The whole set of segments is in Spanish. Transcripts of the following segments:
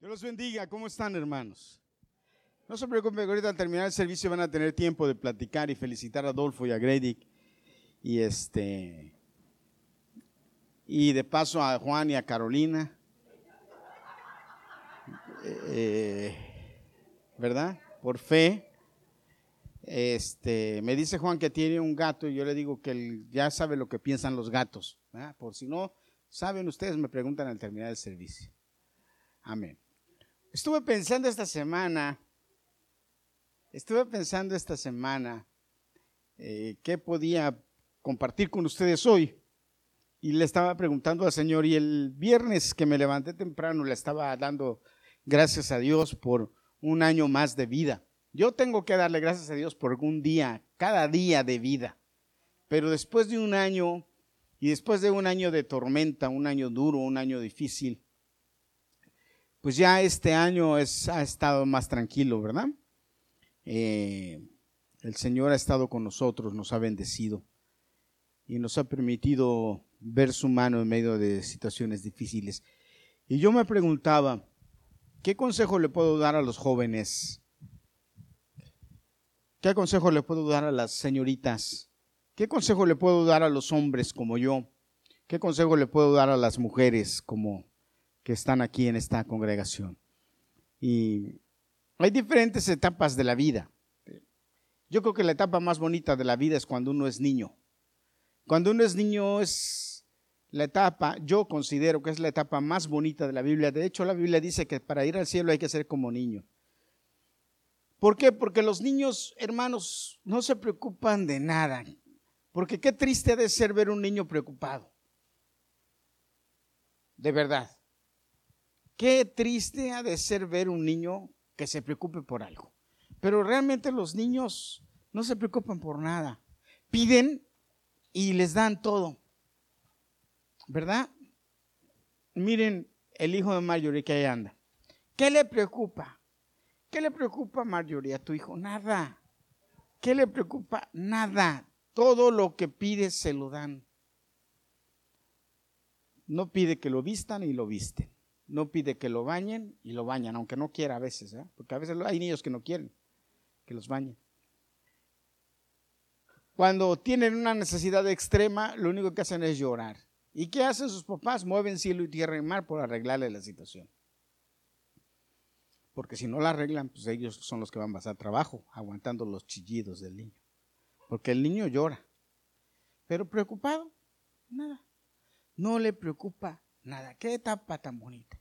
Dios los bendiga. ¿Cómo están, hermanos? No se preocupen, ahorita al terminar el servicio van a tener tiempo de platicar y felicitar a Adolfo y a Grady. Y este. Y de paso a Juan y a Carolina. Eh, ¿Verdad? Por fe. Este, me dice Juan que tiene un gato y yo le digo que él ya sabe lo que piensan los gatos. Por si no saben ustedes, me preguntan al terminar el servicio. Amén. Estuve pensando esta semana, estuve pensando esta semana eh, qué podía compartir con ustedes hoy. Y le estaba preguntando al Señor, y el viernes que me levanté temprano le estaba dando gracias a Dios por un año más de vida. Yo tengo que darle gracias a Dios por un día, cada día de vida. Pero después de un año, y después de un año de tormenta, un año duro, un año difícil, pues ya este año ha estado más tranquilo, ¿verdad? Eh, el Señor ha estado con nosotros, nos ha bendecido y nos ha permitido ver su mano en medio de situaciones difíciles. Y yo me preguntaba, ¿qué consejo le puedo dar a los jóvenes? ¿Qué consejo le puedo dar a las señoritas? ¿Qué consejo le puedo dar a los hombres como yo? ¿Qué consejo le puedo dar a las mujeres como que están aquí en esta congregación. Y hay diferentes etapas de la vida. Yo creo que la etapa más bonita de la vida es cuando uno es niño. Cuando uno es niño es la etapa, yo considero que es la etapa más bonita de la Biblia. De hecho, la Biblia dice que para ir al cielo hay que ser como niño. ¿Por qué? Porque los niños, hermanos, no se preocupan de nada. Porque qué triste ha de ser ver un niño preocupado. De verdad. Qué triste ha de ser ver un niño que se preocupe por algo. Pero realmente los niños no se preocupan por nada. Piden y les dan todo. ¿Verdad? Miren el hijo de Marjorie que ahí anda. ¿Qué le preocupa? ¿Qué le preocupa a Marjorie, a tu hijo? Nada. ¿Qué le preocupa? Nada. Todo lo que pide se lo dan. No pide que lo vistan y lo visten no pide que lo bañen y lo bañan, aunque no quiera a veces, ¿eh? porque a veces hay niños que no quieren que los bañen. Cuando tienen una necesidad extrema, lo único que hacen es llorar. ¿Y qué hacen sus papás? Mueven cielo y tierra y mar por arreglarle la situación. Porque si no la arreglan, pues ellos son los que van a pasar trabajo, aguantando los chillidos del niño. Porque el niño llora. Pero preocupado, nada. No le preocupa nada. Qué etapa tan bonita.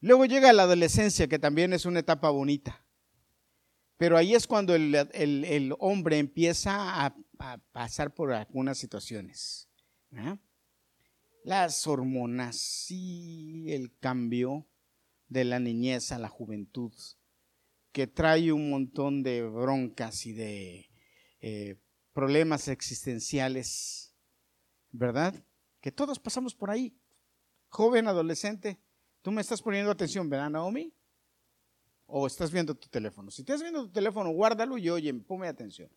Luego llega la adolescencia, que también es una etapa bonita. Pero ahí es cuando el, hombre empieza a, pasar por algunas situaciones. Las hormonas y el cambio de la niñez a la juventud, que trae un montón de broncas y de eh, problemas existenciales, ¿verdad? Que todos pasamos por ahí joven, adolescente, tú me estás poniendo atención, ¿verdad, Naomi? O estás viendo tu teléfono. Si estás viendo tu teléfono, guárdalo y oye, ponme atención.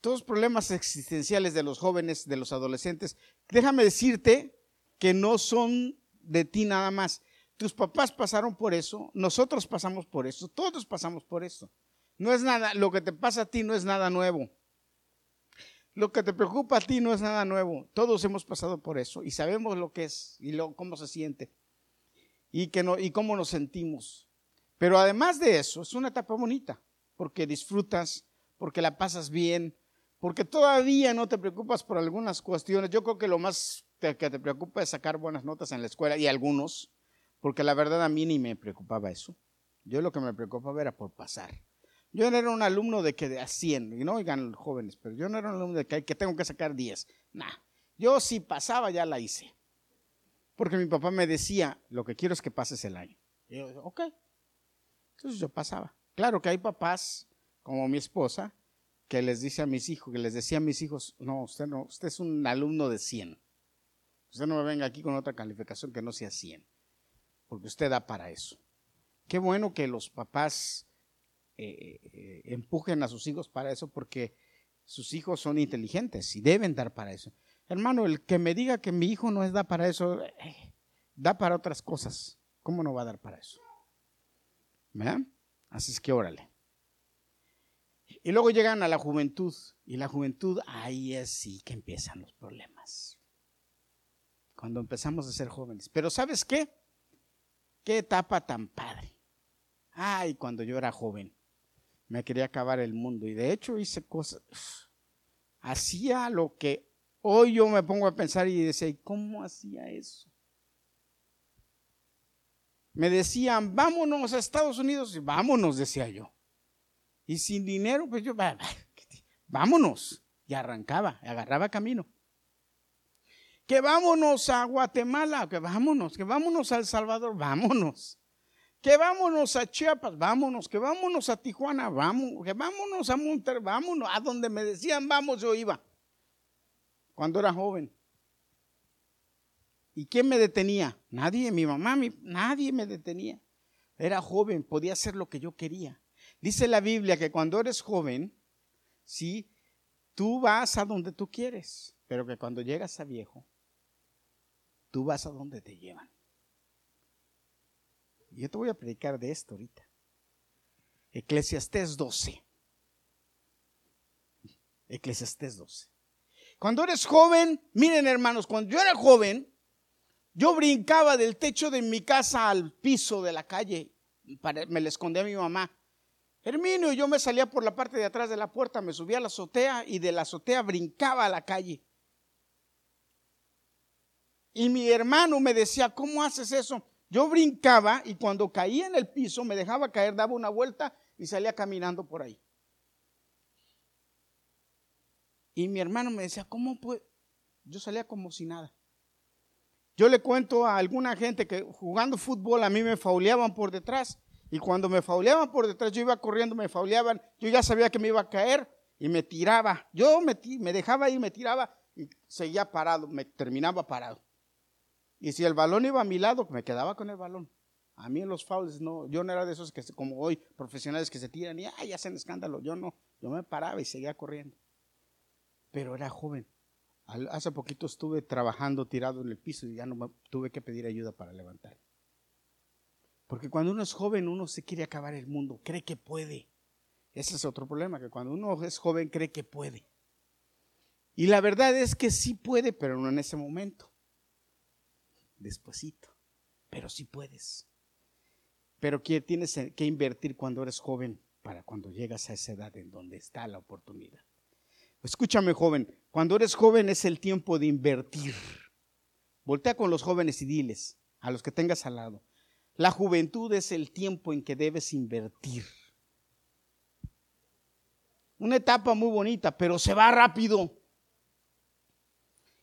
Todos los problemas existenciales de los jóvenes, de los adolescentes, déjame decirte que no son de ti nada más. Tus papás pasaron por eso, nosotros pasamos por eso, todos pasamos por eso. No es nada, lo que te pasa a ti no es nada nuevo. Lo que te preocupa a ti no es nada nuevo. Todos hemos pasado por eso y sabemos lo que es y lo, cómo se siente y, no, y cómo nos sentimos. Pero además de eso, es una etapa bonita porque disfrutas, porque la pasas bien, porque todavía no te preocupas por algunas cuestiones. Yo creo que lo más que te preocupa es sacar buenas notas en la escuela y algunos, porque la verdad a mí ni me preocupaba eso. Yo lo que me preocupaba era por pasar. Yo no era un alumno de que de a 100, y no oigan jóvenes, pero yo no era un alumno de que, que tengo que sacar 10. Nah, yo si pasaba ya la hice. Porque mi papá me decía, lo que quiero es que pases el año. Y yo, ok. Entonces yo pasaba. Claro que hay papás, como mi esposa, que les dice a mis hijos, que les decía a mis hijos, no, usted no, usted es un alumno de 100. Usted no me venga aquí con otra calificación que no sea 100, porque usted da para eso. Qué bueno que los papás eh, eh, empujen a sus hijos para eso porque sus hijos son inteligentes y deben dar para eso. Hermano, el que me diga que mi hijo no es da para eso, eh, da para otras cosas. ¿Cómo no va a dar para eso? ¿verdad? Así es que órale. Y luego llegan a la juventud. Y la juventud, ahí es sí que empiezan los problemas. Cuando empezamos a ser jóvenes. Pero ¿sabes qué? Qué etapa tan padre. Ay, cuando yo era joven, me quería acabar el mundo. Y de hecho hice cosas. Hacía lo que hoy yo me pongo a pensar y decía, ¿cómo hacía eso? Me decían, vámonos a Estados Unidos. Y vámonos, decía yo. Y sin dinero, pues yo, vámonos. Y arrancaba, agarraba camino. Que vámonos a Guatemala, que vámonos, que vámonos a El Salvador, vámonos. Que vámonos a Chiapas, vámonos, que vámonos a Tijuana, vamos, que vámonos a Monterrey, vámonos, a donde me decían vamos, yo iba. Cuando era joven. ¿Y quién me detenía? Nadie, mi mamá, nadie me detenía. Era joven, podía hacer lo que yo quería. Dice la Biblia que cuando eres joven, sí, tú vas a donde tú quieres, pero que cuando llegas a viejo, tú vas a donde te llevan. Yo te voy a predicar de esto ahorita. Eclesiastés 12. Eclesiastés 12. Cuando eres joven, miren hermanos, cuando yo era joven, yo brincaba del techo de mi casa al piso de la calle, me le escondí a mi mamá. Herminio, yo me salía por la parte de atrás de la puerta, me subía a la azotea y de la azotea brincaba a la calle. Y mi hermano me decía, ¿cómo haces eso? Yo brincaba y cuando caía en el piso me dejaba caer, daba una vuelta y salía caminando por ahí. Y mi hermano me decía, ¿cómo puede? Yo salía como si nada. Yo le cuento a alguna gente que jugando fútbol a mí me fauleaban por detrás y cuando me fauleaban por detrás, yo iba corriendo, me fauleaban, yo ya sabía que me iba a caer y me tiraba. Yo me, me dejaba ir, me tiraba y seguía parado, me terminaba parado. Y si el balón iba a mi lado, me quedaba con el balón. A mí en los faules no, yo no era de esos que como hoy, profesionales que se tiran y ay, hacen escándalo. Yo no, yo me paraba y seguía corriendo. Pero era joven. Hace poquito estuve trabajando tirado en el piso y ya no tuve que pedir ayuda para levantar. Porque cuando uno es joven, uno se quiere acabar el mundo, cree que puede. Ese es otro problema, que cuando uno es joven cree que puede. Y la verdad es que sí puede, pero no en ese momento. Despuésito. Pero sí puedes. Pero ¿qué tienes que invertir cuando eres joven para cuando llegas a esa edad en donde está la oportunidad? Escúchame, joven, cuando eres joven es el tiempo de invertir. Voltea con los jóvenes y diles, a los que tengas al lado, la juventud es el tiempo en que debes invertir. Una etapa muy bonita, pero se va rápido.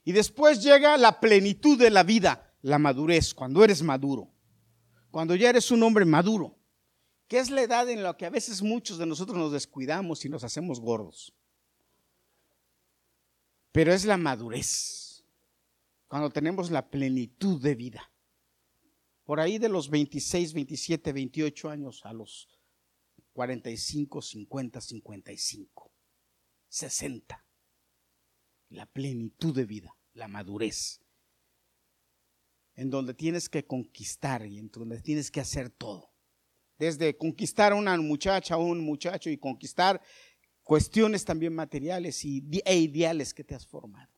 Y después llega la plenitud de la vida, la madurez, cuando eres maduro. Cuando ya eres un hombre maduro, que es la edad en la que a veces muchos de nosotros nos descuidamos y nos hacemos gordos. Pero es la madurez, cuando tenemos la plenitud de vida por ahí de los 26, 27, 28 años a los 45, 50, 55, 60. La plenitud de vida, la madurez, en donde tienes que conquistar y en donde tienes que hacer todo. Desde conquistar a una muchacha o un muchacho y conquistar cuestiones también materiales y, e ideales que te has formado.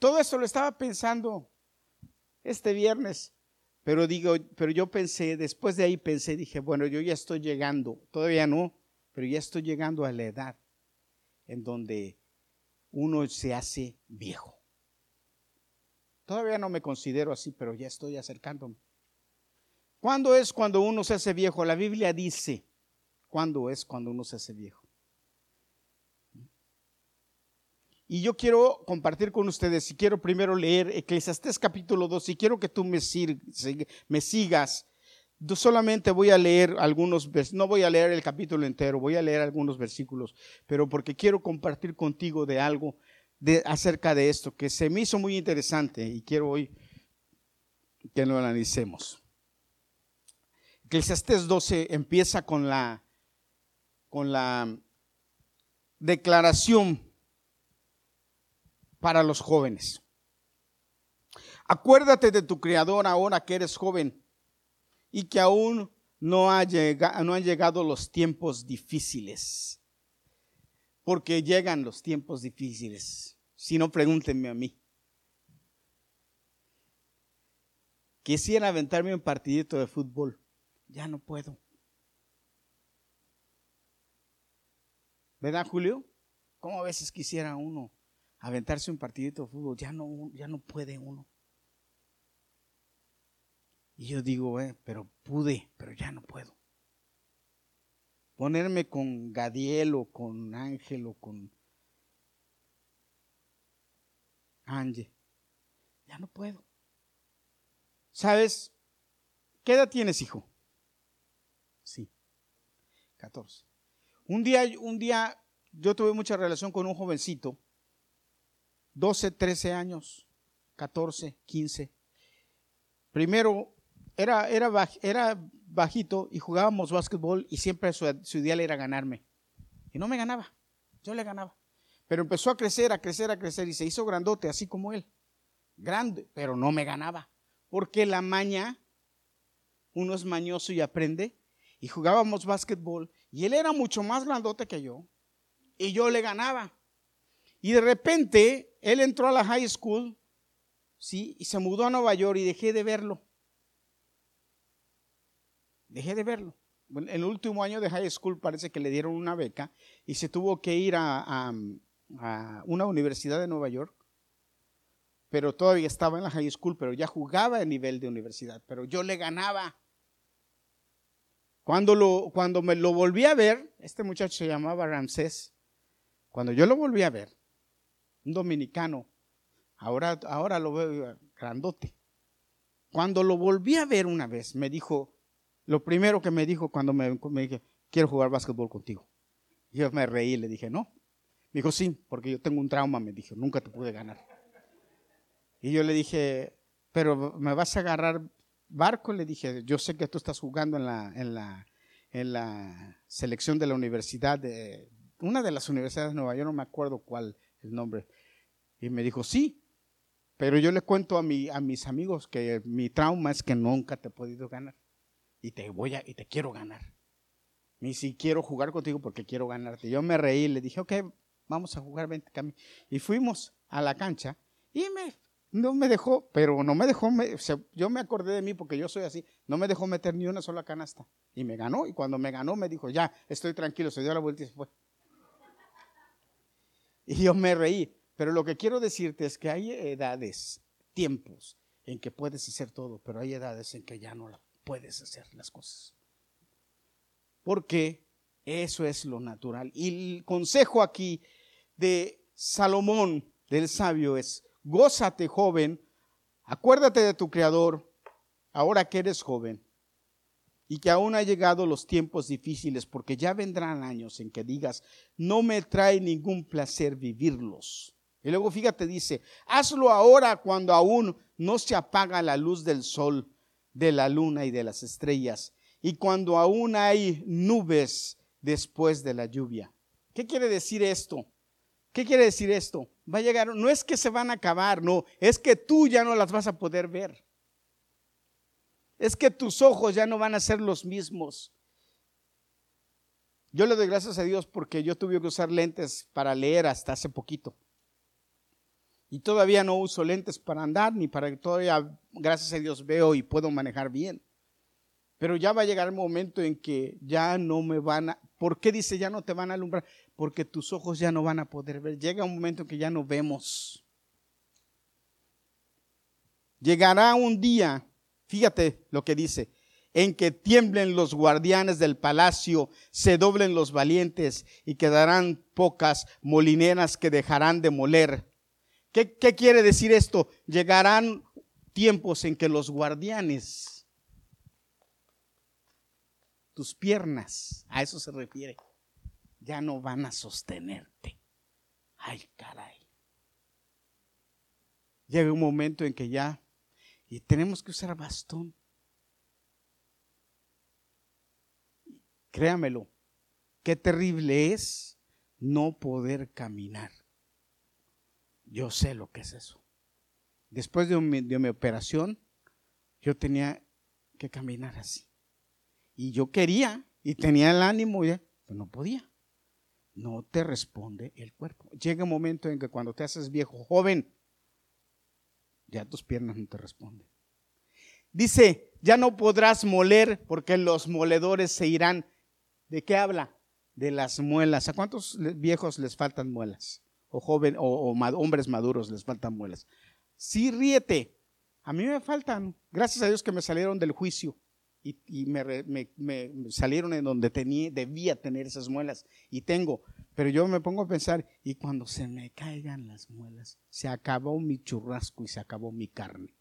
Todo eso lo estaba pensando este viernes. Pero digo, pero yo pensé, después de ahí pensé, dije, bueno, yo ya estoy llegando, todavía no, pero ya estoy llegando a la edad en donde uno se hace viejo. Todavía no me considero así, pero ya estoy acercándome. ¿Cuándo es cuando uno se hace viejo? La Biblia dice, ¿cuándo es cuando uno se hace viejo? Y yo quiero compartir con ustedes, si quiero primero leer Eclesiastés capítulo 2, si quiero que tú me, me sigas, solamente voy a leer algunos, no voy a leer el capítulo entero, voy a leer algunos versículos, pero porque quiero compartir contigo de algo de, acerca de esto que se me hizo muy interesante y quiero hoy que lo analicemos. Eclesiastés 12 empieza con la, con la declaración para los jóvenes. Acuérdate de tu Creador ahora que eres joven y que aún no, ha llegado, no han llegado los tiempos difíciles. Porque llegan los tiempos difíciles. Si no, pregúntenme a mí. Quisiera aventarme un partidito de fútbol. Ya no puedo. ¿Verdad, Julio? ¿Cómo a veces quisiera uno aventarse un partidito de fútbol? Ya no, ya no puede uno. Y yo digo, eh, pero pude, pero ya no puedo. Ponerme con Gadiel o con Ángel o con Ángel. Ya no puedo. ¿Sabes? ¿Qué edad tienes, hijo? Sí, 14. Un día, un día yo tuve mucha relación con un jovencito, 12, 13 años, 14, 15. Primero era, era, era bajito y jugábamos básquetbol y siempre su, su ideal era ganarme. Y no me ganaba, yo le ganaba. Pero empezó a crecer, a crecer, a crecer y se hizo grandote, así como él. Grande, pero no me ganaba. Porque la maña, uno es mañoso y aprende. Y jugábamos básquetbol y él era mucho más grandote que yo. Y yo le ganaba. Y de repente, él entró a la high school, ¿sí? Y se mudó a Nueva York y dejé de verlo. Dejé de verlo. en el último año de high school parece que le dieron una beca y se tuvo que ir a, una universidad de Nueva York, pero todavía estaba en la high school, pero ya jugaba a nivel de universidad, pero yo le ganaba. Cuando, lo, cuando me lo volví a ver, este muchacho se llamaba Ramsés, cuando yo lo volví a ver, un dominicano, ahora, ahora lo veo grandote. Cuando lo volví a ver una vez, me dijo, lo primero que me dijo cuando me, me dije, quiero jugar básquetbol contigo. Yo me reí y le dije, no. Me dijo, sí, porque yo tengo un trauma, me dijo, nunca te pude ganar. Y yo le dije, pero ¿me vas a agarrar barco? Le dije, yo sé que tú estás jugando en la, en la, en la selección de la universidad, de una de las universidades de Nueva York, no me acuerdo cuál el nombre. Y me dijo, sí, pero yo le cuento a, mi, a mis amigos que mi trauma es que nunca te he podido ganar y te voy a, y te quiero ganar. Ni si quiero jugar contigo porque quiero ganarte. Yo me reí, le dije, ok, vamos a jugar 20 cami. Y fuimos a la cancha y me, no me dejó, pero no me dejó, yo me acordé de mí porque yo soy así, no me dejó meter ni una sola canasta. Y me ganó, y cuando me ganó me dijo, ya, estoy tranquilo, se dio la vuelta y se fue. Y yo me reí, pero lo que quiero decirte es que hay edades, tiempos en que puedes hacer todo, pero hay edades en que ya no puedes hacer las cosas. Porque eso es lo natural. Y el consejo aquí de Salomón, del sabio, es, gózate joven, acuérdate de tu Creador, ahora que eres joven, y que aún ha llegado los tiempos difíciles, porque ya vendrán años en que digas, no me trae ningún placer vivirlos. Y luego fíjate, dice, hazlo ahora cuando aún no se apaga la luz del sol de la luna y de las estrellas, y cuando aún hay nubes después de la lluvia. ¿Qué quiere decir esto? ¿Qué quiere decir esto? Va a llegar, no es que se van a acabar, no, es que tú ya no las vas a poder ver. Es que tus ojos ya no van a ser los mismos. Yo le doy gracias a Dios porque yo tuve que usar lentes para leer hasta hace poquito. Y todavía no uso lentes para andar, ni para que todavía, gracias a Dios, veo y puedo manejar bien. Pero ya va a llegar el momento en que ya no me van a... ¿Por qué dice ya no te van a alumbrar? Porque tus ojos ya no van a poder ver. Llega un momento en que ya no vemos. Llegará un día, fíjate lo que dice, en que tiemblen los guardianes del palacio, se doblen los valientes y quedarán pocas molineras que dejarán de moler ¿Qué, quiere decir esto? Llegarán tiempos en que los guardianes, tus piernas, a eso se refiere, ya no van a sostenerte. Ay, caray. Llega un momento en que ya, y tenemos que usar bastón. Créamelo, qué terrible es no poder caminar. Yo sé lo que es eso. Después de, mi operación, yo tenía que caminar así. Y yo quería y tenía el ánimo, pero no podía. No te responde el cuerpo. Llega un momento en que cuando te haces viejo, joven, ya tus piernas no te responden. Dice, ya no podrás moler porque los moledores se irán. ¿De qué habla? De las muelas. ¿A cuántos viejos les faltan muelas? O joven, o, hombres maduros les faltan muelas. Sí, ríete. A mí me faltan. Gracias a Dios que me salieron del juicio y, me, salieron en donde tenía, debía tener esas muelas y tengo. Pero yo me pongo a pensar, y cuando se me caigan las muelas, se acabó mi churrasco y se acabó mi carne.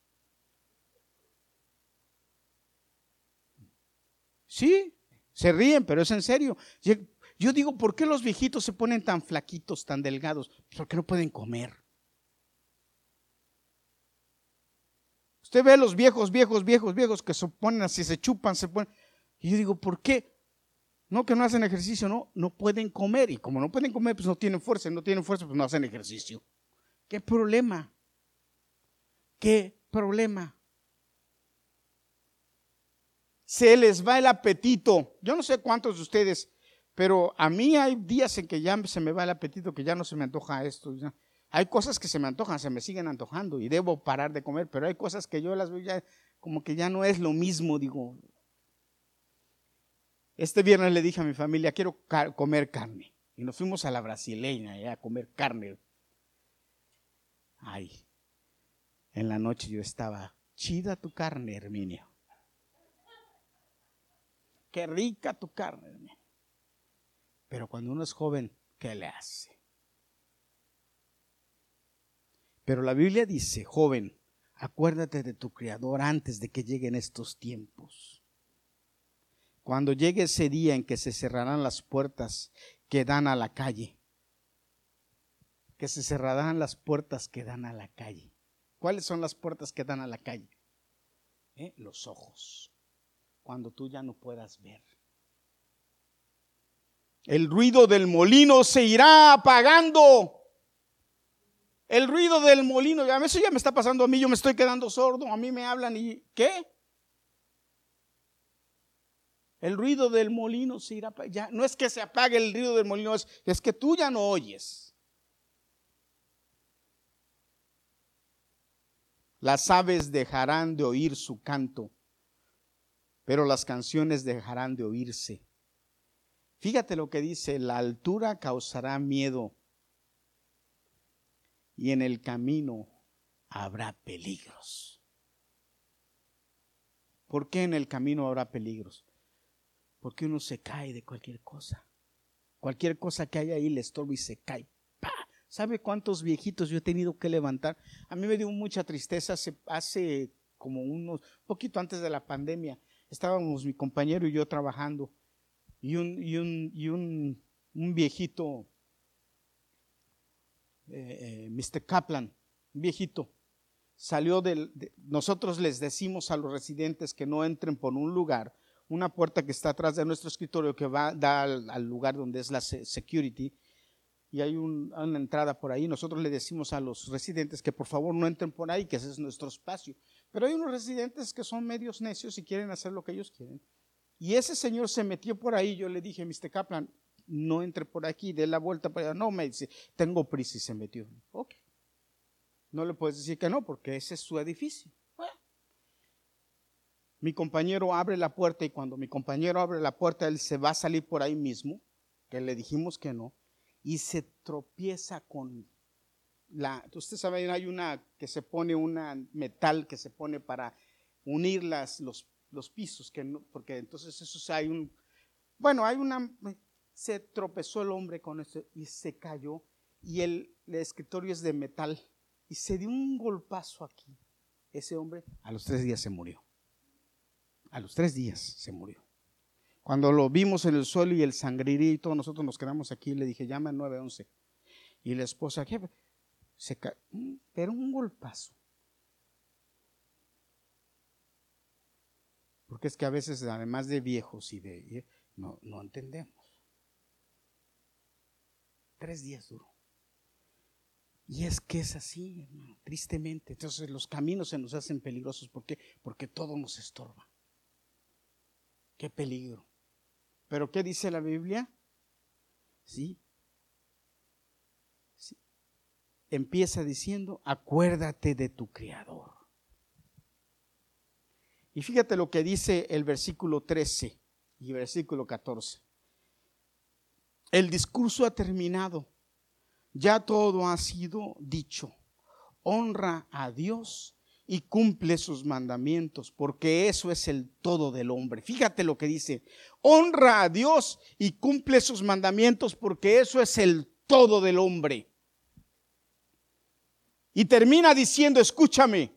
Sí, se ríen, pero es en serio. Yo digo, ¿por qué los viejitos se ponen tan flaquitos, tan delgados? Porque no pueden comer. Usted ve a los viejos, viejos, viejos, viejos que se ponen así, se chupan, se ponen. Y yo digo, ¿por qué? No que no hacen ejercicio, no, no pueden comer. Y como no pueden comer, pues no tienen fuerza. no tienen fuerza, pues no hacen ejercicio. ¿Qué problema? ¿Qué problema? Se les va el apetito. Yo no sé cuántos de ustedes, pero a mí hay días en que ya se me va el apetito, que ya no se me antoja esto. Hay cosas que se me antojan, se me siguen antojando y debo parar de comer, pero hay cosas que yo las veo ya como que ya no es lo mismo, digo. Este viernes le dije a mi familia, quiero comer carne. Y nos fuimos a la brasileña eh, a comer carne. Ay, en la noche yo estaba, chida tu carne, Herminio. Qué rica tu carne, Herminio. Pero cuando uno es joven, ¿qué le hace? Pero la Biblia dice, joven, acuérdate de tu Creador antes de que lleguen estos tiempos. Cuando llegue ese día en que se cerrarán las puertas que dan a la calle, que se cerrarán las puertas que dan a la calle. ¿Cuáles son las puertas que dan a la calle? ¿Eh? Los ojos, cuando tú ya no puedas ver. El ruido del molino se irá apagando el ruido del molino, eso ya me está pasando a mí, yo me estoy quedando sordo, a mí me hablan y ¿qué? El ruido del molino se irá, ya no es que se apague el ruido del molino, es, es que tú ya no oyes. Las aves dejarán de oír su canto, pero las canciones dejarán de oírse. Fíjate lo que dice, la altura causará miedo y en el camino habrá peligros. ¿Por qué en el camino habrá peligros? Porque uno se cae de cualquier cosa. Cualquier cosa que haya ahí le estorba y se cae. ¿Sabe cuántos viejitos yo he tenido que levantar? A mí me dio mucha tristeza hace, hace como unos, poquito antes de la pandemia. Estábamos mi compañero y yo trabajando. Y un, y un, y un, un viejito eh, eh, Mr. Kaplan, viejito, salió del... nosotros les decimos a los residentes que no entren por un lugar, una puerta que está atrás de nuestro escritorio que va da al, lugar donde es la security y hay una entrada por ahí. Nosotros le decimos a los residentes que por favor no entren por ahí, que ese es nuestro espacio. Pero hay unos residentes que son medios necios y quieren hacer lo que ellos quieren. Y ese señor se metió por ahí. Yo le dije, Mr. Kaplan, no entre por aquí, dé la vuelta para. No, me dice, tengo prisa y se metió. Ok. No le puedes decir que no, porque ese es su edificio. Mi compañero abre la puerta y cuando mi compañero abre la puerta, él se va a salir por ahí mismo, que le dijimos que no, y se tropieza con la, usted sabe, hay una que se pone una metal que se pone para unir los, los pisos, que no, porque entonces eso hay un, bueno, hay una, se tropezó el hombre con eso y se cayó y el, escritorio es de metal y se dio un golpazo aquí. Ese hombre a los tres días se murió. A los tres días se murió. Cuando lo vimos en el suelo y el todos nosotros nos quedamos aquí, le dije, llama al 911. Y la esposa, ¿qué? Se mm, pero un golpazo. Porque es que a veces, además de viejos y de... No, no entendemos. Tres días duró. Y es que es así, hermano, tristemente. Entonces los caminos se nos hacen peligrosos. ¿Por qué? Porque todo nos estorba. Qué peligro. Pero ¿qué dice la Biblia? Sí. sí. Empieza diciendo, acuérdate de tu Creador. Y fíjate lo que dice el versículo 13 y versículo 14. El discurso ha terminado. Ya todo ha sido dicho. Honra a Dios y cumple sus mandamientos, porque eso es el todo del hombre. Fíjate lo que dice. Honra a Dios y cumple sus mandamientos, porque eso es el todo del hombre. Y termina diciendo, escúchame,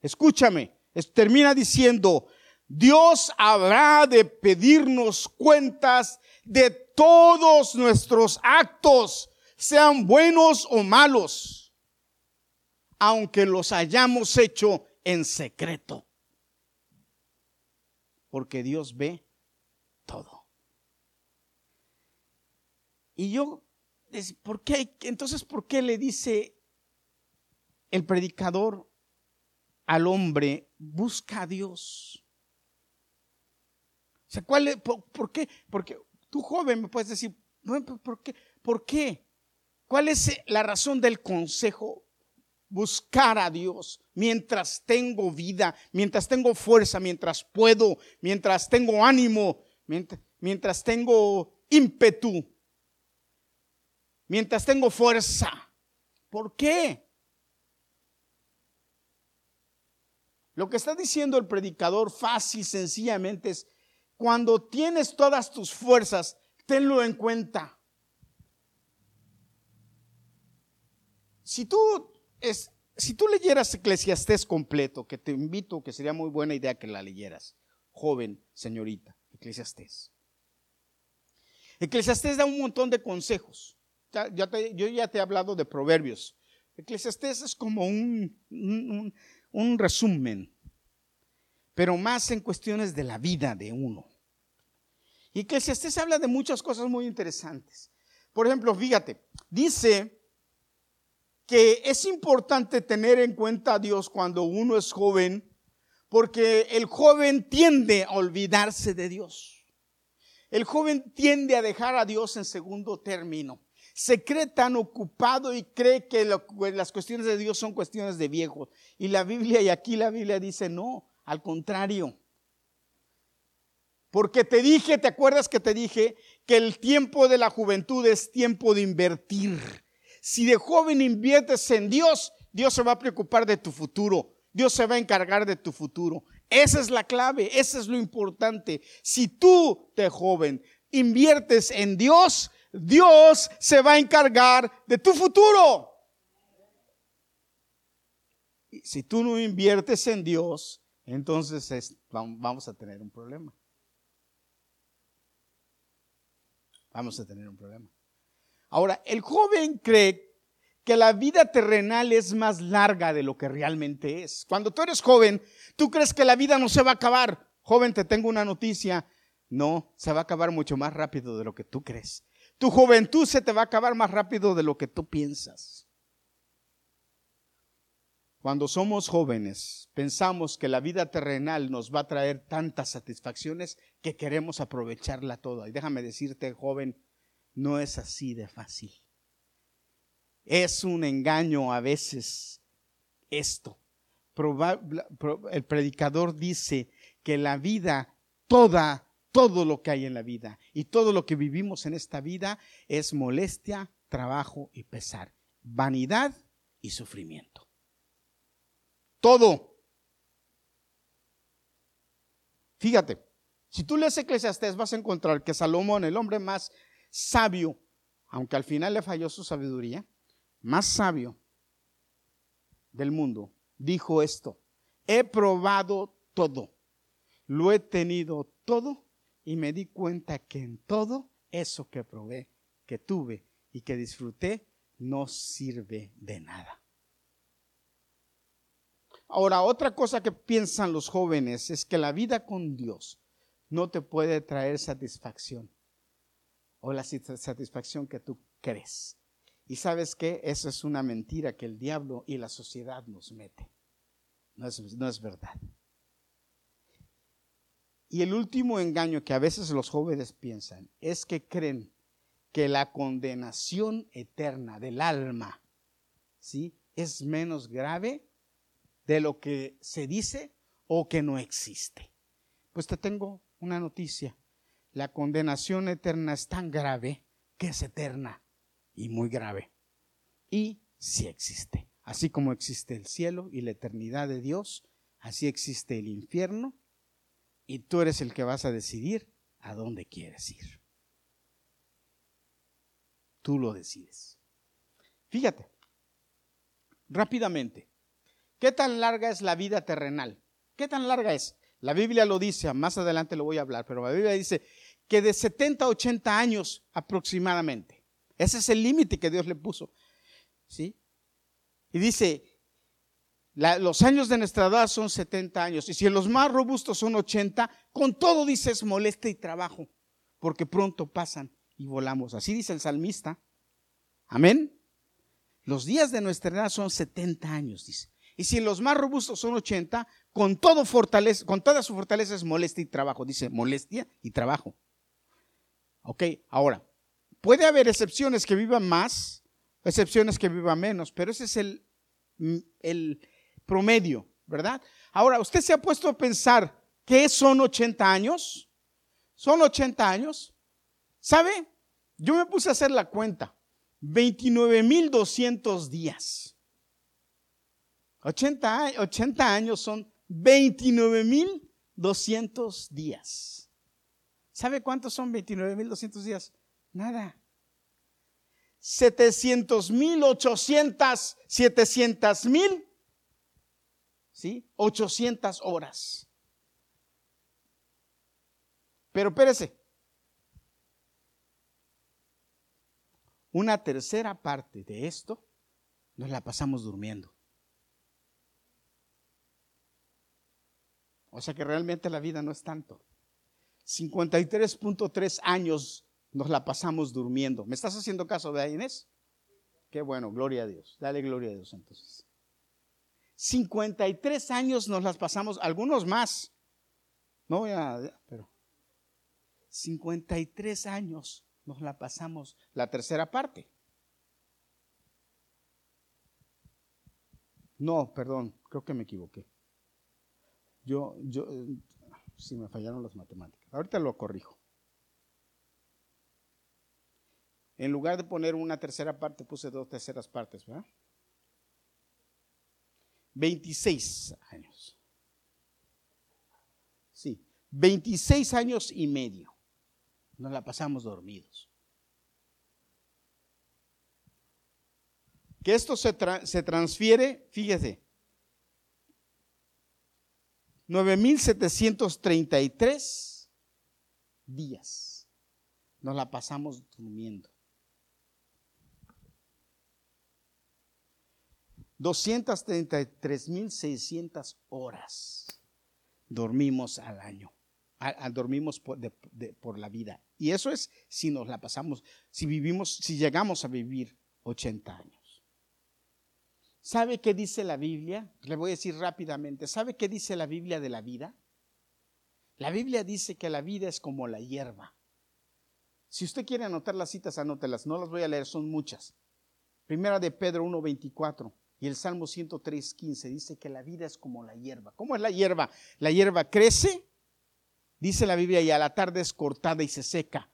escúchame, termina diciendo, Dios habrá de pedirnos cuentas de todos nuestros actos, sean buenos o malos, aunque los hayamos hecho en secreto. Porque Dios ve todo. Y yo, ¿por qué? Entonces, ¿por qué le dice el predicador al hombre, busca a Dios? ¿cuál por, qué? Porque tú joven me puedes decir, ¿por qué? ¿Por qué? ¿Cuál es la razón del consejo? Buscar a Dios mientras tengo vida, mientras tengo fuerza, mientras puedo, mientras tengo ánimo, mientras, tengo ímpetu, mientras tengo fuerza. ¿Por qué? Lo que está diciendo el predicador fácil, sencillamente es, cuando tienes todas tus fuerzas, tenlo en cuenta. Si tú, es, si tú leyeras Eclesiastés completo, que te invito, que sería muy buena idea que la leyeras, joven señorita, Eclesiastés. Eclesiastés da un montón de consejos. yo ya te he hablado de proverbios. Eclesiastés es como un, un resumen pero más en cuestiones de la vida de uno. Y que si se habla de muchas cosas muy interesantes. Por ejemplo, fíjate, dice que es importante tener en cuenta a Dios cuando uno es joven, porque el joven tiende a olvidarse de Dios. El joven tiende a dejar a Dios en segundo término. Se cree tan ocupado y cree que las cuestiones de Dios son cuestiones de viejos. Y la Biblia, y aquí la Biblia dice, no, al contrario. Porque te dije, ¿te acuerdas que te dije que el tiempo de la juventud es tiempo de invertir? Si de joven inviertes en Dios, Dios se va a preocupar de tu futuro. Dios se va a encargar de tu futuro. Esa es la clave, eso es lo importante. Si tú de joven inviertes en Dios, Dios se va a encargar de tu futuro. Si tú no inviertes en Dios, entonces vamos a tener un problema. Vamos a tener un problema. Ahora, el joven cree que la vida terrenal es más larga de lo que realmente es. Cuando tú eres joven, tú crees que la vida no se va a acabar. Joven, te tengo una noticia. No, se va a acabar mucho más rápido de lo que tú crees. Tu juventud se te va a acabar más rápido de lo que tú piensas. Cuando somos jóvenes, pensamos que la vida terrenal nos va a traer tantas satisfacciones que queremos aprovecharla toda. Y déjame decirte, joven, no es así de fácil. Es un engaño a veces esto. el predicador dice que la vida, toda, todo lo que hay en la vida y todo lo que vivimos en esta vida es molestia, trabajo y pesar, vanidad y sufrimiento. Todo. Fíjate, si tú lees Eclesiastés vas a encontrar que Salomón, el hombre más sabio, aunque al final le falló su sabiduría, más sabio del mundo, dijo esto, he probado todo, lo he tenido todo y me di cuenta que en todo eso que probé, que tuve y que disfruté, no sirve de nada. Ahora, otra cosa que piensan los jóvenes es que la vida con Dios no te puede traer satisfacción o la satisfacción que tú crees. Y sabes que eso es una mentira que el diablo y la sociedad nos mete. No es, no es verdad. Y el último engaño que a veces los jóvenes piensan es que creen que la condenación eterna del alma, ¿sí? Es menos grave de lo que se dice o que no existe. Pues te tengo una noticia. La condenación eterna es tan grave que es eterna y muy grave. Y sí existe. Así como existe el cielo y la eternidad de Dios, así existe el infierno y tú eres el que vas a decidir a dónde quieres ir. Tú lo decides. Fíjate, rápidamente, ¿qué tan larga es la vida terrenal? ¿Qué tan larga es? La Biblia lo dice, más adelante lo voy a hablar, pero la Biblia dice que de 70 a 80 años aproximadamente. Ese es el límite que Dios le puso. ¿Sí? Y dice, los años de nuestra edad son 70 años. Y si los más robustos son 80, con todo dices molesta y trabajo, porque pronto pasan y volamos. Así dice el salmista. Amén. Los días de nuestra edad son 70 años, dice. Y si los más robustos son 80, con, todo fortaleza, con toda su fortaleza es molestia y trabajo. Dice molestia y trabajo. Ok, ahora, puede haber excepciones que vivan más, excepciones que vivan menos, pero ese es el, el promedio, ¿verdad? Ahora, ¿usted se ha puesto a pensar qué son 80 años? ¿Son 80 años? ¿Sabe? Yo me puse a hacer la cuenta. 29.200 días. 80, 80 años son 29.200 días. ¿Sabe cuántos son 29.200 días? Nada. 700 mil, 800, 700 mil, ¿sí? 800 horas. Pero espérese, una tercera parte de esto nos la pasamos durmiendo. O sea que realmente la vida no es tanto. 53.3 años nos la pasamos durmiendo. ¿Me estás haciendo caso de Inés? Qué bueno, gloria a Dios. Dale gloria a Dios entonces. 53 años nos las pasamos, algunos más. No voy a, pero 53 años nos la pasamos la tercera parte. No, perdón, creo que me equivoqué. Yo, yo, si me fallaron las matemáticas. Ahorita lo corrijo. En lugar de poner una tercera parte, puse dos terceras partes, ¿verdad? 26 años. Sí, 26 años y medio. Nos la pasamos dormidos. Que esto se, se transfiere, fíjese, 9.733 días. Nos la pasamos durmiendo. 233.600 horas dormimos al año. dormimos por, por, la vida. Y eso es si nos la pasamos, si vivimos, si llegamos a vivir 80 años. ¿Sabe qué dice la Biblia? Le voy a decir rápidamente. ¿Sabe qué dice la Biblia de la vida? La Biblia dice que la vida es como la hierba. Si usted quiere anotar las citas, anótelas. No las voy a leer, son muchas. Primera de Pedro 1.24. Y el Salmo 103, 15 dice que la vida es como la hierba. ¿Cómo es la hierba? La hierba crece, dice la Biblia, y a la tarde es cortada y se seca.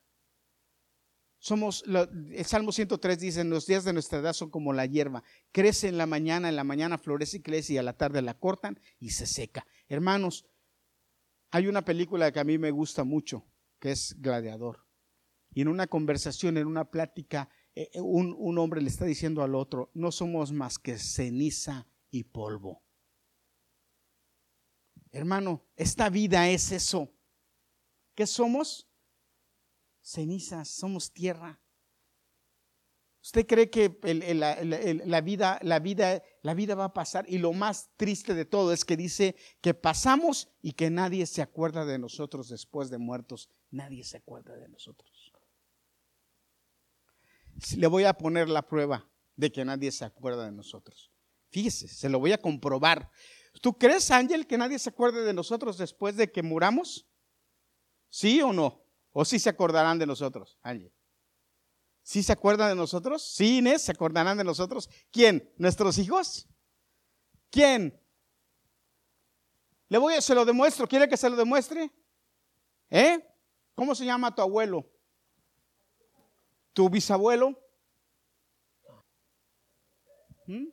Somos, el Salmo 103 dice, los días de nuestra edad son como la hierba. Crece en la mañana, en la mañana florece y crece y a la tarde la cortan y se seca. Hermanos, hay una película que a mí me gusta mucho, que es Gladiador. Y en una conversación, en una plática, eh, eh, un, hombre le está diciendo al otro, no somos más que ceniza y polvo. Hermano, esta vida es eso. ¿Qué somos? Cenizas, somos tierra. ¿Usted cree que la, vida, la, vida, la vida va a pasar? Y lo más triste de todo es que dice que pasamos y que nadie se acuerda de nosotros después de muertos. Nadie se acuerda de nosotros le voy a poner la prueba de que nadie se acuerda de nosotros. Fíjese, se lo voy a comprobar. ¿Tú crees, Ángel, que nadie se acuerde de nosotros después de que muramos? ¿Sí o no? ¿O sí se acordarán de nosotros? ¿Sí se acuerdan de nosotros? ¿Sí, Inés? ¿Se acordarán de nosotros? ¿Quién? ¿Nuestros hijos? ¿Quién? Le voy a, se lo demuestro. ¿Quiere que se lo demuestre? ¿Eh? ¿Cómo se llama tu abuelo? ¿Tu bisabuelo? ¿Mm?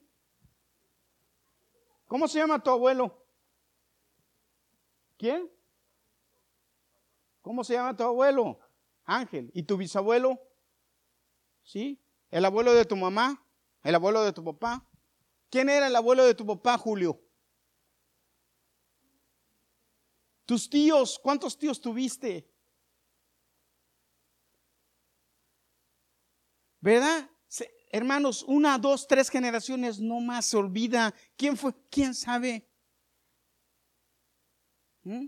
¿Cómo se llama tu abuelo? ¿Quién? ¿Cómo se llama tu abuelo? Ángel. ¿Y tu bisabuelo? ¿Sí? ¿El abuelo de tu mamá? ¿El abuelo de tu papá? ¿Quién era el abuelo de tu papá, Julio? Tus tíos, ¿cuántos tíos tuviste? ¿Verdad? Hermanos, una, dos, tres generaciones no más se olvida. ¿Quién fue? ¿Quién sabe? ¿Mm?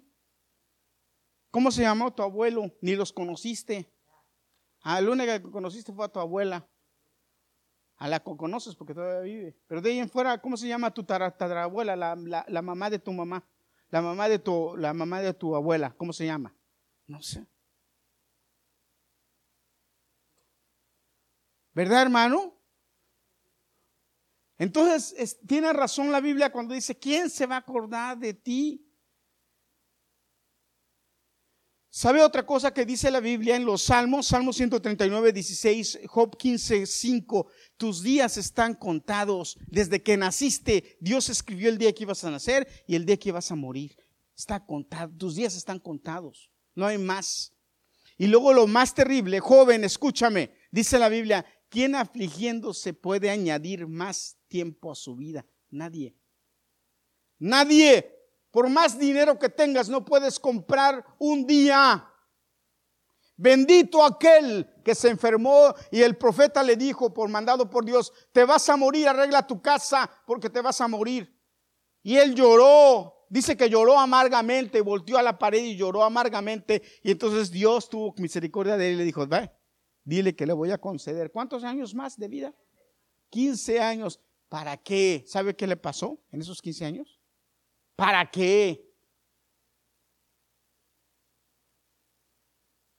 ¿Cómo se llamó tu abuelo? Ni los conociste. A la única que conociste fue a tu abuela. A la que conoces porque todavía vive. Pero de ahí en fuera, ¿cómo se llama tu tatarabuela? La, la, la mamá de tu mamá. La mamá de tu, la mamá de tu abuela. ¿Cómo se llama? No sé. ¿Verdad, hermano? Entonces, tiene razón la Biblia cuando dice, ¿quién se va a acordar de ti? ¿Sabe otra cosa que dice la Biblia en los Salmos? Salmo 139, 16, Job 15, 5. Tus días están contados. Desde que naciste, Dios escribió el día que ibas a nacer y el día que ibas a morir. Está contado. Tus días están contados. No hay más. Y luego lo más terrible, joven, escúchame. Dice la Biblia, ¿quién afligiéndose puede añadir más tiempo a su vida? Nadie. Nadie. Por más dinero que tengas, no puedes comprar un día. Bendito aquel que se enfermó y el profeta le dijo, por mandado por Dios, te vas a morir, arregla tu casa porque te vas a morir. Y él lloró, dice que lloró amargamente, volteó a la pared y lloró amargamente. Y entonces Dios tuvo misericordia de él y le dijo, ve, dile que le voy a conceder. ¿Cuántos años más de vida? 15 años. ¿Para qué? ¿Sabe qué le pasó en esos 15 años? ¿Para qué?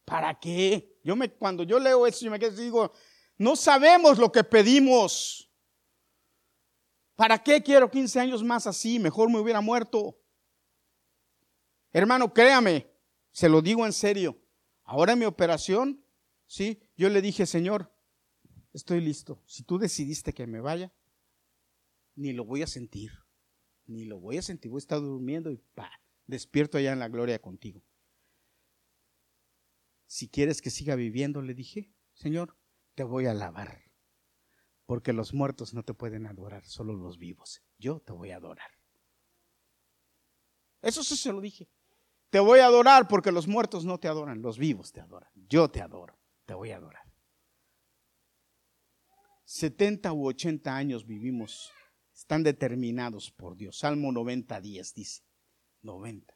¿Para qué? Yo me, cuando yo leo eso, yo me quedo digo, no sabemos lo que pedimos. ¿Para qué quiero 15 años más así? Mejor me hubiera muerto. Hermano, créame, se lo digo en serio. Ahora en mi operación, sí, yo le dije, Señor, estoy listo. Si tú decidiste que me vaya, ni lo voy a sentir ni lo voy a sentir, voy a estar durmiendo y pa, despierto allá en la gloria contigo. Si quieres que siga viviendo, le dije, Señor, te voy a alabar, porque los muertos no te pueden adorar, solo los vivos. Yo te voy a adorar. Eso sí se lo dije. Te voy a adorar porque los muertos no te adoran, los vivos te adoran. Yo te adoro, te voy a adorar. 70 u 80 años vivimos están determinados por Dios. Salmo 90, 10 dice. 90.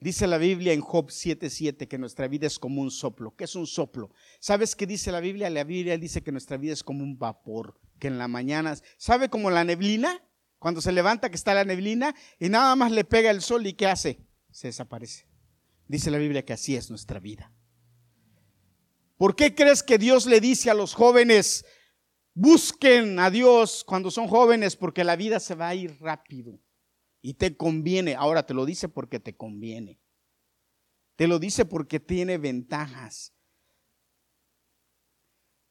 Dice la Biblia en Job 7:7 que nuestra vida es como un soplo. ¿Qué es un soplo? ¿Sabes qué dice la Biblia? La Biblia dice que nuestra vida es como un vapor, que en la mañana, ¿sabe como la neblina? Cuando se levanta que está la neblina y nada más le pega el sol y ¿qué hace? Se desaparece. Dice la Biblia que así es nuestra vida. ¿Por qué crees que Dios le dice a los jóvenes, Busquen a Dios cuando son jóvenes porque la vida se va a ir rápido y te conviene. Ahora te lo dice porque te conviene. Te lo dice porque tiene ventajas.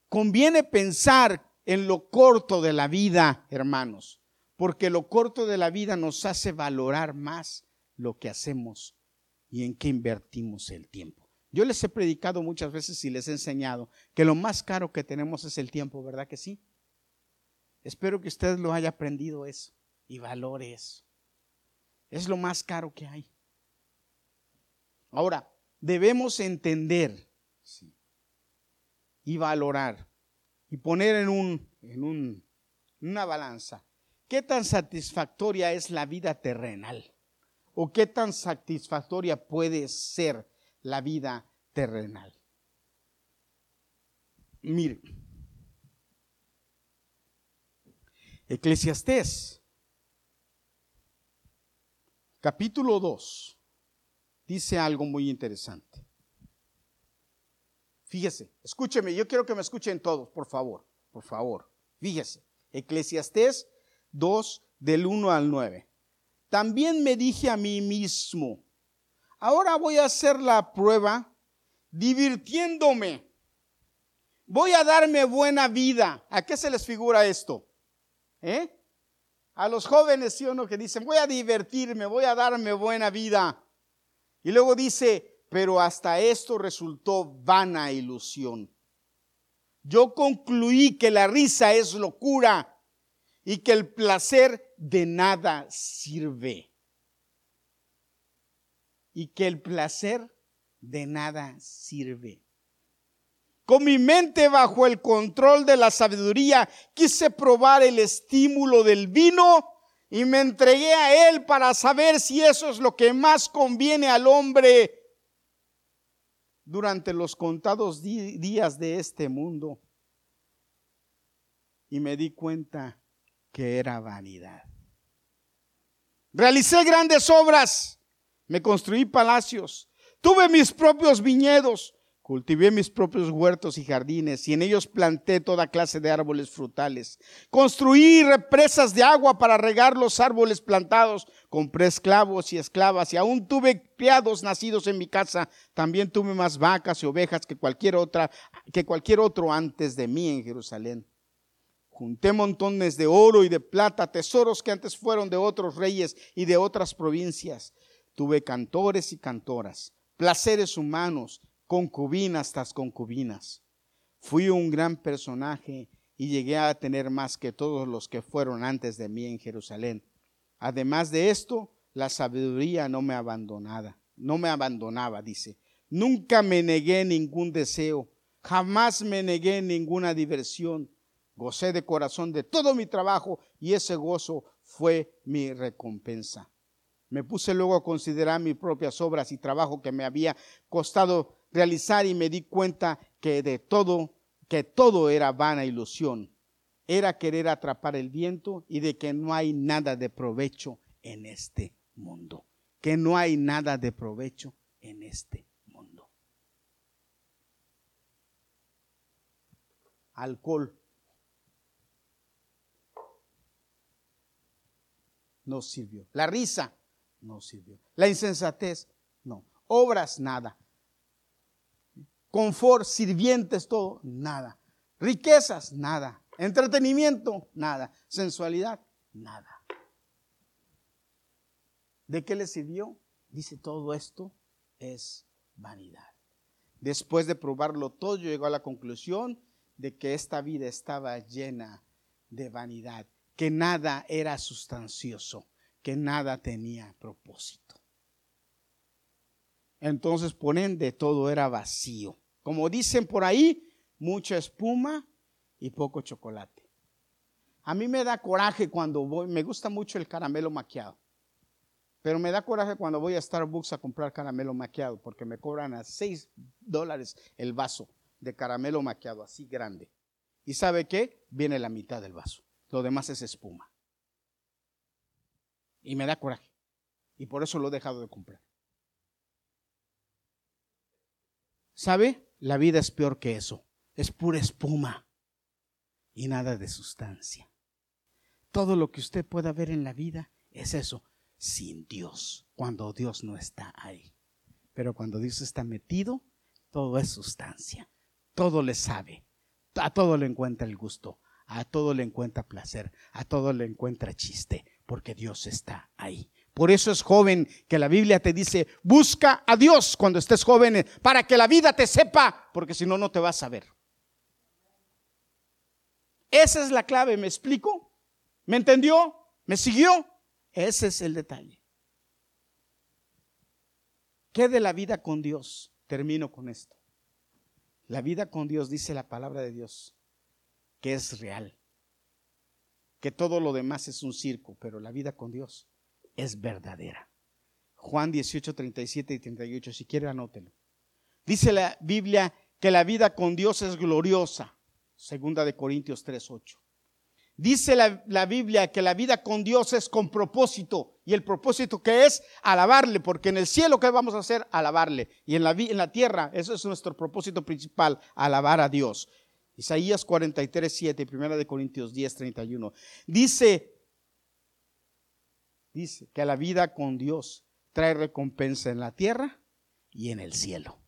Conviene pensar en lo corto de la vida, hermanos, porque lo corto de la vida nos hace valorar más lo que hacemos y en qué invertimos el tiempo. Yo les he predicado muchas veces y les he enseñado que lo más caro que tenemos es el tiempo, ¿verdad que sí? Espero que usted lo haya aprendido eso y valore eso. Es lo más caro que hay. Ahora, debemos entender y valorar y poner en, un, en un, una balanza qué tan satisfactoria es la vida terrenal o qué tan satisfactoria puede ser la vida terrenal. Mire, Eclesiastés, capítulo 2, dice algo muy interesante. Fíjese, escúcheme, yo quiero que me escuchen todos, por favor, por favor. Fíjese, Eclesiastés 2 del 1 al 9. También me dije a mí mismo, ahora voy a hacer la prueba divirtiéndome. Voy a darme buena vida. ¿A qué se les figura esto? ¿Eh? A los jóvenes, sí o no, que dicen, voy a divertirme, voy a darme buena vida. Y luego dice, pero hasta esto resultó vana ilusión. Yo concluí que la risa es locura y que el placer de nada sirve. Y que el placer de nada sirve. Con mi mente bajo el control de la sabiduría, quise probar el estímulo del vino y me entregué a él para saber si eso es lo que más conviene al hombre durante los contados días de este mundo. Y me di cuenta que era vanidad. Realicé grandes obras, me construí palacios, tuve mis propios viñedos, cultivé mis propios huertos y jardines y en ellos planté toda clase de árboles frutales. Construí represas de agua para regar los árboles plantados, compré esclavos y esclavas y aún tuve criados nacidos en mi casa. También tuve más vacas y ovejas que cualquier otra, que cualquier otro antes de mí en Jerusalén. Junté montones de oro y de plata, tesoros que antes fueron de otros reyes y de otras provincias. Tuve cantores y cantoras, placeres humanos, concubinas tras concubinas. Fui un gran personaje y llegué a tener más que todos los que fueron antes de mí en Jerusalén. Además de esto, la sabiduría no me abandonaba, no me abandonaba, dice. Nunca me negué ningún deseo, jamás me negué ninguna diversión Gocé de corazón de todo mi trabajo y ese gozo fue mi recompensa. Me puse luego a considerar mis propias obras y trabajo que me había costado realizar y me di cuenta que de todo, que todo era vana ilusión. Era querer atrapar el viento y de que no hay nada de provecho en este mundo. Que no hay nada de provecho en este mundo. Alcohol no sirvió. La risa no sirvió. La insensatez, no. Obras, nada. Confort, sirvientes, todo, nada. Riquezas, nada. Entretenimiento, nada. Sensualidad, nada. ¿De qué le sirvió? Dice, todo esto es vanidad. Después de probarlo todo, llegó a la conclusión de que esta vida estaba llena de vanidad que nada era sustancioso, que nada tenía propósito. Entonces, por ende, todo era vacío. Como dicen por ahí, mucha espuma y poco chocolate. A mí me da coraje cuando voy, me gusta mucho el caramelo maquiado, pero me da coraje cuando voy a Starbucks a comprar caramelo maquiado, porque me cobran a 6 dólares el vaso de caramelo maquiado, así grande. ¿Y sabe qué? Viene la mitad del vaso. Lo demás es espuma. Y me da coraje. Y por eso lo he dejado de comprar. ¿Sabe? La vida es peor que eso. Es pura espuma y nada de sustancia. Todo lo que usted pueda ver en la vida es eso, sin Dios, cuando Dios no está ahí. Pero cuando Dios está metido, todo es sustancia. Todo le sabe. A todo le encuentra el gusto a todo le encuentra placer, a todo le encuentra chiste, porque Dios está ahí. Por eso es joven que la Biblia te dice, busca a Dios cuando estés joven, para que la vida te sepa, porque si no, no te vas a ver. Esa es la clave, ¿me explico? ¿Me entendió? ¿Me siguió? Ese es el detalle. ¿Qué de la vida con Dios? Termino con esto. La vida con Dios, dice la palabra de Dios, que es real, que todo lo demás es un circo, pero la vida con Dios es verdadera. Juan 18, 37 y 38, si quiere anótelo. Dice la Biblia que la vida con Dios es gloriosa, segunda de Corintios 3, 8. Dice la, la, Biblia que la vida con Dios es con propósito, y el propósito que es alabarle, porque en el cielo ¿qué vamos a hacer? Alabarle. Y en la, en la tierra, eso es nuestro propósito principal, alabar a Dios. Isaías 43, 7, primera de Corintios 10, 31. Dice, dice que la vida con Dios trae recompensa en la tierra y en el cielo.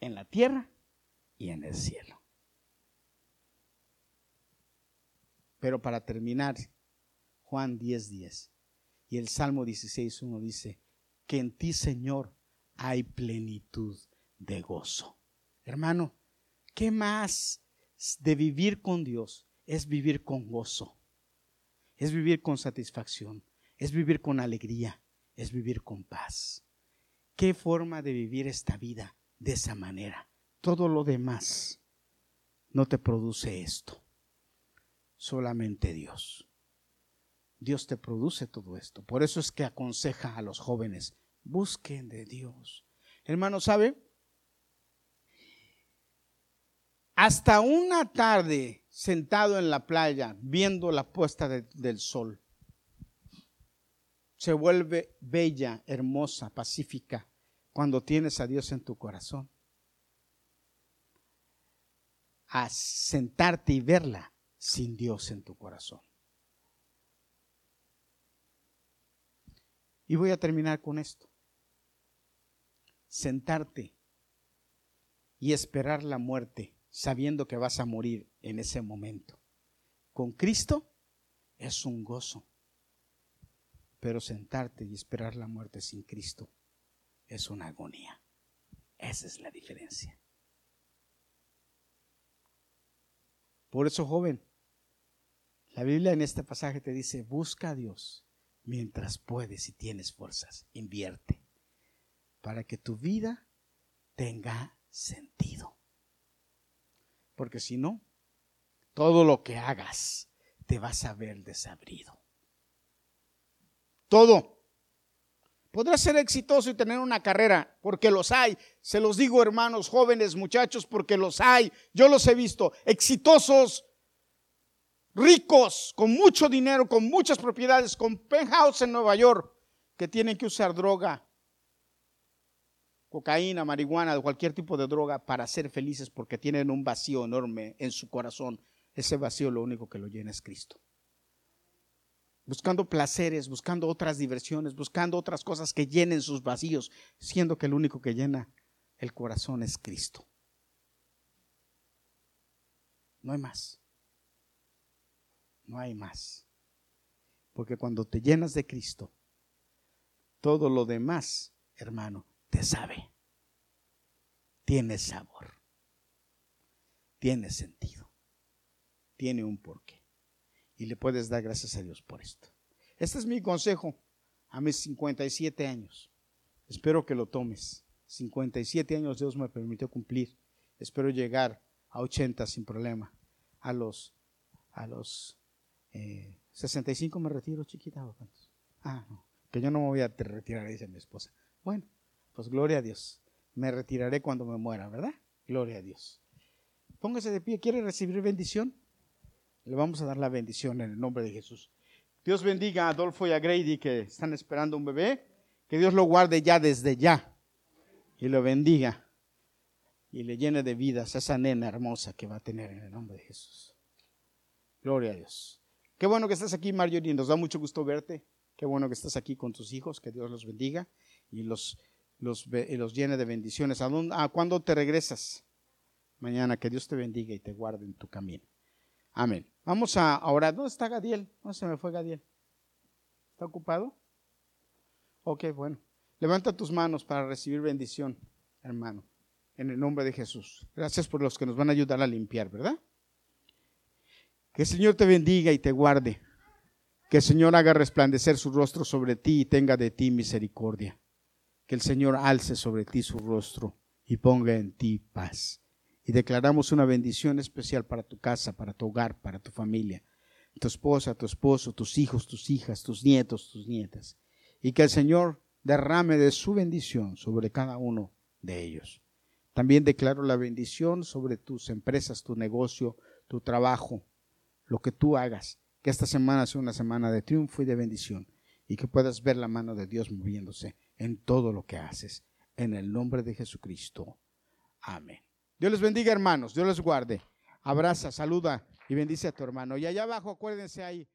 En la tierra y en el cielo. Pero para terminar, Juan 10, 10 y el Salmo 16, 1 dice, que en ti, Señor, hay plenitud de gozo. Hermano, ¿qué más de vivir con Dios? Es vivir con gozo, es vivir con satisfacción, es vivir con alegría, es vivir con paz. ¿Qué forma de vivir esta vida de esa manera? Todo lo demás no te produce esto solamente Dios. Dios te produce todo esto. Por eso es que aconseja a los jóvenes, busquen de Dios. Hermano, ¿sabe? Hasta una tarde sentado en la playa viendo la puesta del sol, se vuelve bella, hermosa, pacífica cuando tienes a Dios en tu corazón. A sentarte y verla sin Dios en tu corazón. Y voy a terminar con esto. Sentarte y esperar la muerte sabiendo que vas a morir en ese momento. Con Cristo es un gozo. Pero sentarte y esperar la muerte sin Cristo es una agonía. Esa es la diferencia. Por eso, joven, la Biblia en este pasaje te dice, busca a Dios mientras puedes y tienes fuerzas. Invierte para que tu vida tenga sentido. Porque si no, todo lo que hagas te vas a ver desabrido. Todo. Podrás ser exitoso y tener una carrera, porque los hay. Se los digo, hermanos, jóvenes, muchachos, porque los hay. Yo los he visto. Exitosos ricos, con mucho dinero, con muchas propiedades, con penthouse en Nueva York, que tienen que usar droga, cocaína, marihuana, cualquier tipo de droga para ser felices porque tienen un vacío enorme en su corazón. Ese vacío lo único que lo llena es Cristo. Buscando placeres, buscando otras diversiones, buscando otras cosas que llenen sus vacíos, siendo que el único que llena el corazón es Cristo. No hay más. No hay más. Porque cuando te llenas de Cristo, todo lo demás, hermano, te sabe. Tiene sabor. Tiene sentido. Tiene un porqué. Y le puedes dar gracias a Dios por esto. Este es mi consejo a mis 57 años. Espero que lo tomes. 57 años Dios me permitió cumplir. Espero llegar a 80 sin problema. A los, a los 65 eh, me retiro, chiquita. Ah, no, que yo no me voy a retirar, dice mi esposa. Bueno, pues gloria a Dios. Me retiraré cuando me muera, ¿verdad? Gloria a Dios. Póngase de pie, ¿quiere recibir bendición? Le vamos a dar la bendición en el nombre de Jesús. Dios bendiga a Adolfo y a Grady que están esperando un bebé. Que Dios lo guarde ya desde ya y lo bendiga y le llene de vidas a esa nena hermosa que va a tener en el nombre de Jesús. Gloria a Dios. Qué bueno que estás aquí, Marjorie. Nos da mucho gusto verte. Qué bueno que estás aquí con tus hijos. Que Dios los bendiga y los, los, los llene de bendiciones. ¿A, ¿A cuándo te regresas? Mañana. Que Dios te bendiga y te guarde en tu camino. Amén. Vamos a orar. ¿Dónde está Gadiel? ¿Dónde se me fue Gadiel? ¿Está ocupado? Ok, bueno. Levanta tus manos para recibir bendición, hermano, en el nombre de Jesús. Gracias por los que nos van a ayudar a limpiar, ¿verdad? Que el Señor te bendiga y te guarde. Que el Señor haga resplandecer su rostro sobre ti y tenga de ti misericordia. Que el Señor alce sobre ti su rostro y ponga en ti paz. Y declaramos una bendición especial para tu casa, para tu hogar, para tu familia, tu esposa, tu esposo, tus hijos, tus hijas, tus nietos, tus nietas. Y que el Señor derrame de su bendición sobre cada uno de ellos. También declaro la bendición sobre tus empresas, tu negocio, tu trabajo, lo que tú hagas, Que esta semana sea una semana de triunfo y de bendición y que puedas ver la mano de Dios moviéndose en todo lo que haces. En el nombre de Jesucristo. Amén. Dios les bendiga, hermanos. Dios les guarde. Abraza, saluda y bendice a tu hermano. Y allá abajo, acuérdense ahí.